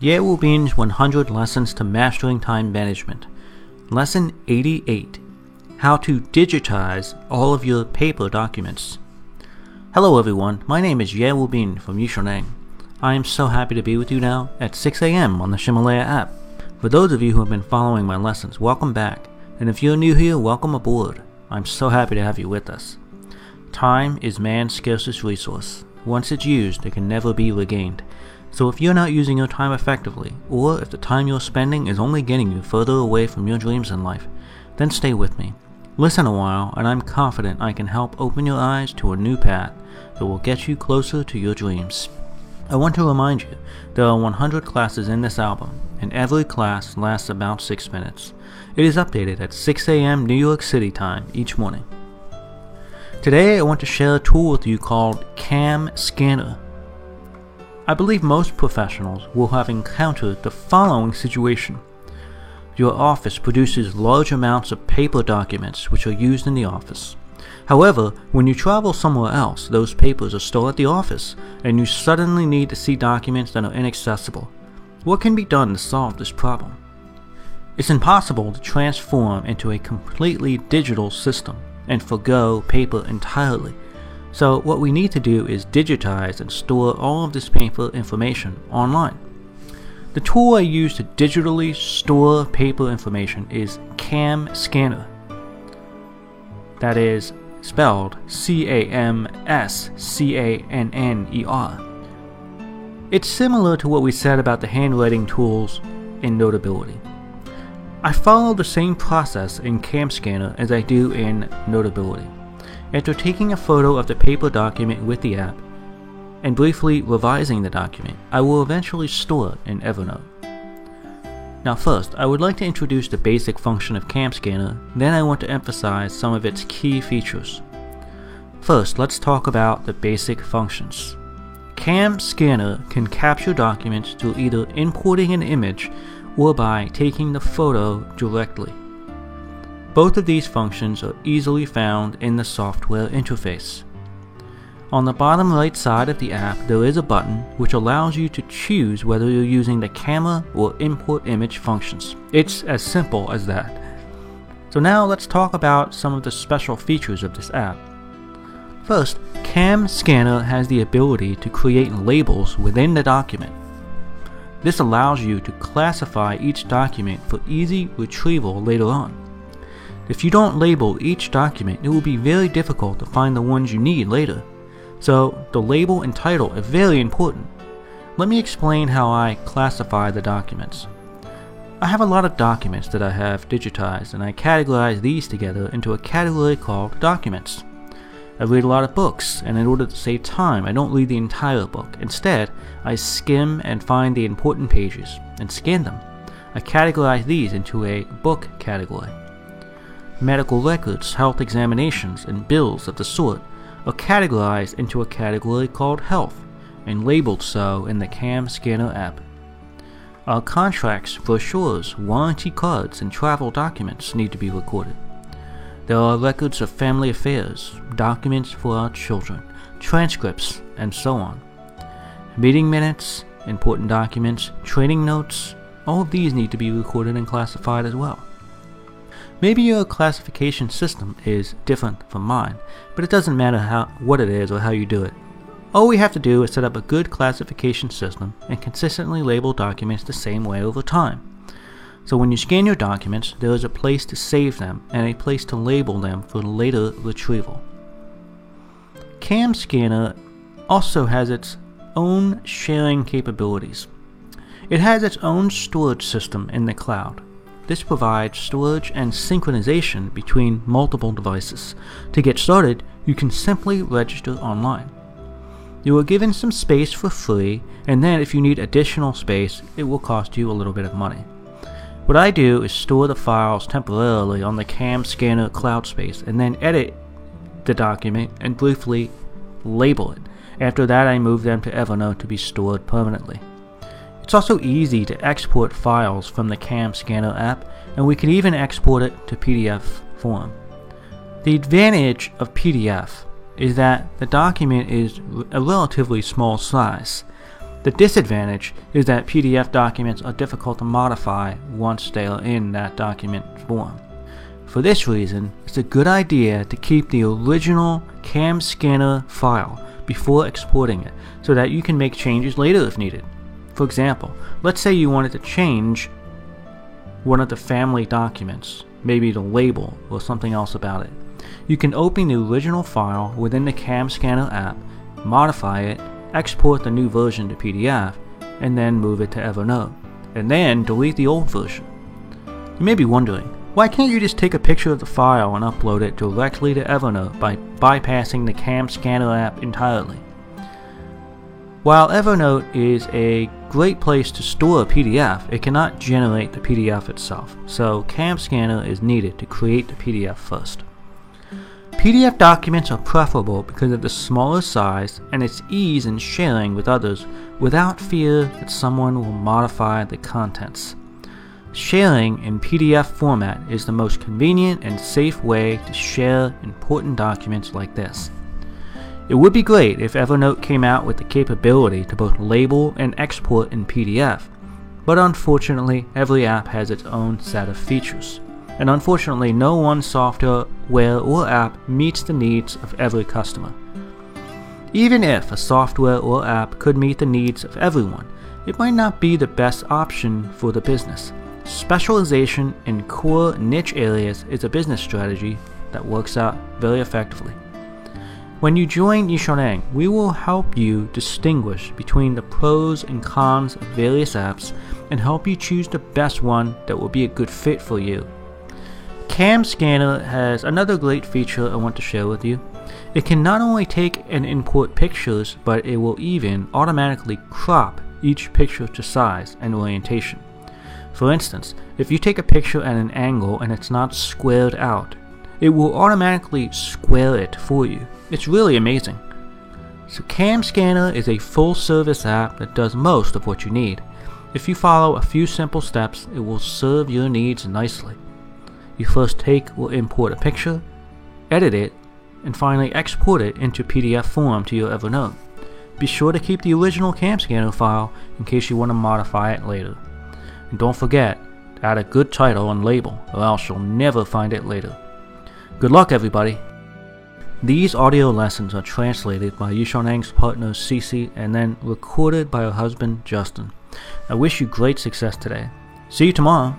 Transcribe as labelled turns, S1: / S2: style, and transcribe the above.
S1: Ye Wubin's 100 Lessons to Mastering Time Management. Lesson 88 How to Digitize All of Your Paper Documents. Hello, everyone. My name is Yale Bean from Yixiaoneng. I am so happy to be with you now at 6 a.m. on the Ximalaya app. For those of you who have been following my lessons, welcome back. And if you're new here, welcome aboard. I'm so happy to have you with us. Time is man's scarcest resource. Once it's used, it can never be regained. So if you're not using your time effectively, or if the time you're spending is only getting you further away from your dreams in life, then stay with me. Listen a while, and I'm confident I can help open your eyes to a new path that will get you closer to your dreams. I want to remind you there are 100 classes in this album, and every class lasts about 6 minutes. It is updated at 6 a.m. New York City time each morning. Today I want to share a tool with you called Cam Scanner. I believe most professionals will have encountered the following situation. Your office produces large amounts of paper documents which are used in the office. However, when you travel somewhere else, those papers are still at the office, and you suddenly need to see documents that are inaccessible. What can be done to solve this problem? It's impossible to transform into a completely digital system and forego paper entirely so what we need to do is digitize and store all of this paper information online. The tool I use to digitally store paper information is CAM Scanner. That is spelled C A M S C A N N E R. It's similar to what we said about the handwriting tools in Notability. I follow the same process in CAM Scanner as I do in Notability. After taking a photo of the paper document with the app and briefly revising the document, I will eventually store it in Evernote. Now first, I would like to introduce the basic function of Cam Scanner, then I want to emphasize some of its key features. First, let's talk about the basic functions. Cam Scanner can capture documents through either importing an image or by taking the photo directly. Both of these functions are easily found in the software interface. On the bottom right side of the app, there is a button which allows you to choose whether you're using the camera or import image functions. It's as simple as that. So now let's talk about some of the special features of this app. First, Cam Scanner has the ability to create labels within the document. This allows you to classify each document for easy retrieval later on. If you don't label each document, it will be very difficult to find the ones you need later. So, the label and title are very important. Let me explain how I classify the documents. I have a lot of documents that I have digitized, and I categorize these together into a category called Documents. I read a lot of books, and in order to save time, I don't read the entire book. Instead, I skim and find the important pages and scan them. I categorize these into a book category. Medical records, health examinations, and bills of the sort are categorized into a category called Health and labeled so in the CAM Scanner app. Our contracts, brochures, warranty cards, and travel documents need to be recorded. There are records of family affairs, documents for our children, transcripts, and so on. Meeting minutes, important documents, training notes, all of these need to be recorded and classified as well. Maybe your classification system is different from mine, but it doesn't matter how, what it is or how you do it. All we have to do is set up a good classification system and consistently label documents the same way over time. So when you scan your documents, there is a place to save them and a place to label them for later retrieval. Cam Scanner also has its own sharing capabilities. It has its own storage system in the cloud. This provides storage and synchronization between multiple devices. To get started, you can simply register online. You are given some space for free, and then if you need additional space, it will cost you a little bit of money. What I do is store the files temporarily on the CAM scanner cloud space and then edit the document and briefly label it. After that, I move them to Evernote to be stored permanently. It's also easy to export files from the CAM Scanner app, and we can even export it to PDF form. The advantage of PDF is that the document is a relatively small size. The disadvantage is that PDF documents are difficult to modify once they are in that document form. For this reason, it's a good idea to keep the original CAM scanner file before exporting it so that you can make changes later if needed. For example, let's say you wanted to change one of the family documents, maybe the label or something else about it. You can open the original file within the CAM Scanner app, modify it, export the new version to PDF, and then move it to Evernote, and then delete the old version. You may be wondering, why can't you just take a picture of the file and upload it directly to Evernote by bypassing the CAM Scanner app entirely? While Evernote is a great place to store a PDF, it cannot generate the PDF itself, so CAM Scanner is needed to create the PDF first. PDF documents are preferable because of the smaller size and its ease in sharing with others without fear that someone will modify the contents. Sharing in PDF format is the most convenient and safe way to share important documents like this. It would be great if Evernote came out with the capability to both label and export in PDF, but unfortunately, every app has its own set of features. And unfortunately, no one software or app meets the needs of every customer. Even if a software or app could meet the needs of everyone, it might not be the best option for the business. Specialization in core niche areas is a business strategy that works out very effectively. When you join Yixiaoneng, we will help you distinguish between the pros and cons of various apps and help you choose the best one that will be a good fit for you. Cam Scanner has another great feature I want to share with you. It can not only take and import pictures, but it will even automatically crop each picture to size and orientation. For instance, if you take a picture at an angle and it's not squared out, it will automatically square it for you. It's really amazing. So Cam Scanner is a full service app that does most of what you need. If you follow a few simple steps, it will serve your needs nicely. You first take or import a picture, edit it, and finally export it into PDF form to your Evernote. Be sure to keep the original Cam Scanner file in case you want to modify it later. And don't forget to add a good title and label, or else you'll never find it later. Good luck, everybody! These audio lessons are translated by Yixiaoneng's partner Cece and then recorded by her husband Justin. I wish you great success today. See you tomorrow.